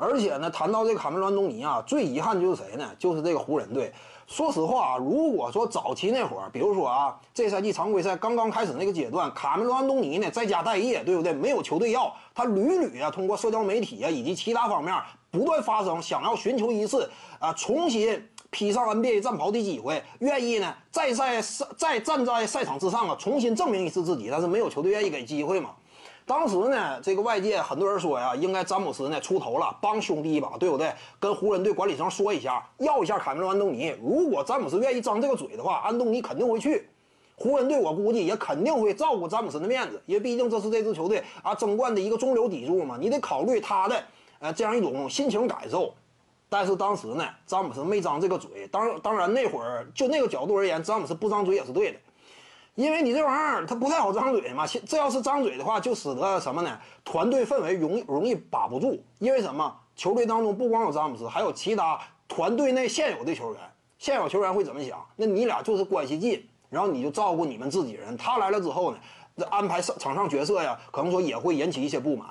而且呢，谈到这个卡梅伦·安东尼啊，最遗憾的就是谁呢？就是这个湖人队。说实话啊，如果说早期那会儿，比如说啊，这赛季常规赛刚刚开始那个阶段，卡梅伦·安东尼呢在家待业，对不对？没有球队要他，屡屡啊通过社交媒体啊以及其他方面不断发声，想要寻求一次啊重新披上 NBA 战袍的机会，愿意呢再在赛再站在赛场之上啊重新证明一次自己，但是没有球队愿意给机会嘛。当时呢，这个外界很多人说呀，应该詹姆斯呢出头了，帮兄弟一把，对不对？跟湖人队管理层说一下，要一下卡梅伦·安东尼。如果詹姆斯愿意张这个嘴的话，安东尼肯定会去。湖人队我估计也肯定会照顾詹姆斯的面子，因为毕竟这是这支球队啊争冠的一个中流砥柱嘛，你得考虑他的呃这样一种心情感受。但是当时呢，詹姆斯没张这个嘴。当当然那会儿就那个角度而言，詹姆斯不张嘴也是对的。因为你这玩意儿它不太好张嘴嘛，这要是张嘴的话，就使得什么呢？团队氛围容易容易把不住。因为什么？球队当中不光有詹姆斯，还有其他团队内现有的球员。现有球员会怎么想？那你俩就是关系近，然后你就照顾你们自己人。他来了之后呢，这安排上场上角色呀，可能说也会引起一些不满。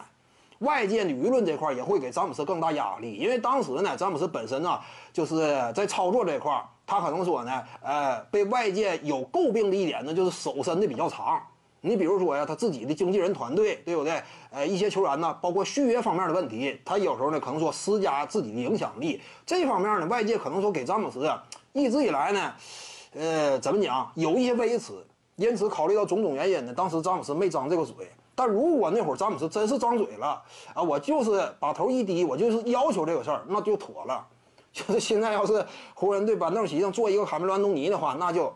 外界的舆论这块也会给詹姆斯更大压力，因为当时呢，詹姆斯本身呢，就是在操作这块，他可能说呢，呃，被外界有诟病的一点呢，就是手伸的比较长。你比如说呀，他自己的经纪人团队，对不对？呃，一些球员呢，包括续约方面的问题，他有时候呢，可能说施加自己的影响力。这方面呢，外界可能说给詹姆斯一直以来呢，呃，怎么讲，有一些微词。因此，考虑到种种原因呢，当时詹姆斯没张这个嘴。但如果那会儿詹姆斯真是张嘴了啊，我就是把头一低，我就是要求这个事儿，那就妥了。就是现在要是湖人队板凳席上坐一个卡梅伦·安东尼的话，那就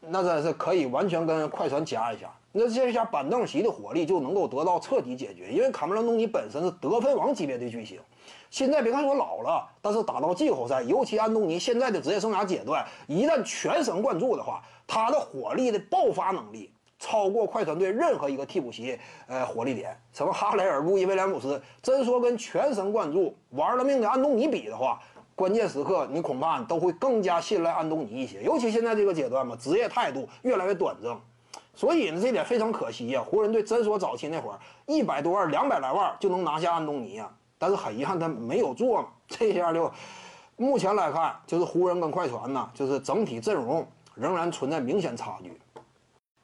那真是可以完全跟快船加一下。那这下板凳席的火力就能够得到彻底解决，因为卡梅伦·安东尼本身是得分王级别的巨星。现在别看我老了，但是打到季后赛，尤其安东尼现在的职业生涯阶段，一旦全神贯注的话，他的火力的爆发能力。超过快船队任何一个替补席，呃，火力点，什么哈雷尔、路易威廉姆斯，真说跟全神贯注、玩了命的安东尼比的话，关键时刻你恐怕都会更加信赖安东尼一些。尤其现在这个阶段嘛，职业态度越来越端正，所以呢，这点非常可惜呀。湖人队真说早期那会儿一百多万、两百来万就能拿下安东尼呀，但是很遗憾他没有做嘛。这下就，目前来看，就是湖人跟快船呢，就是整体阵容仍然存在明显差距。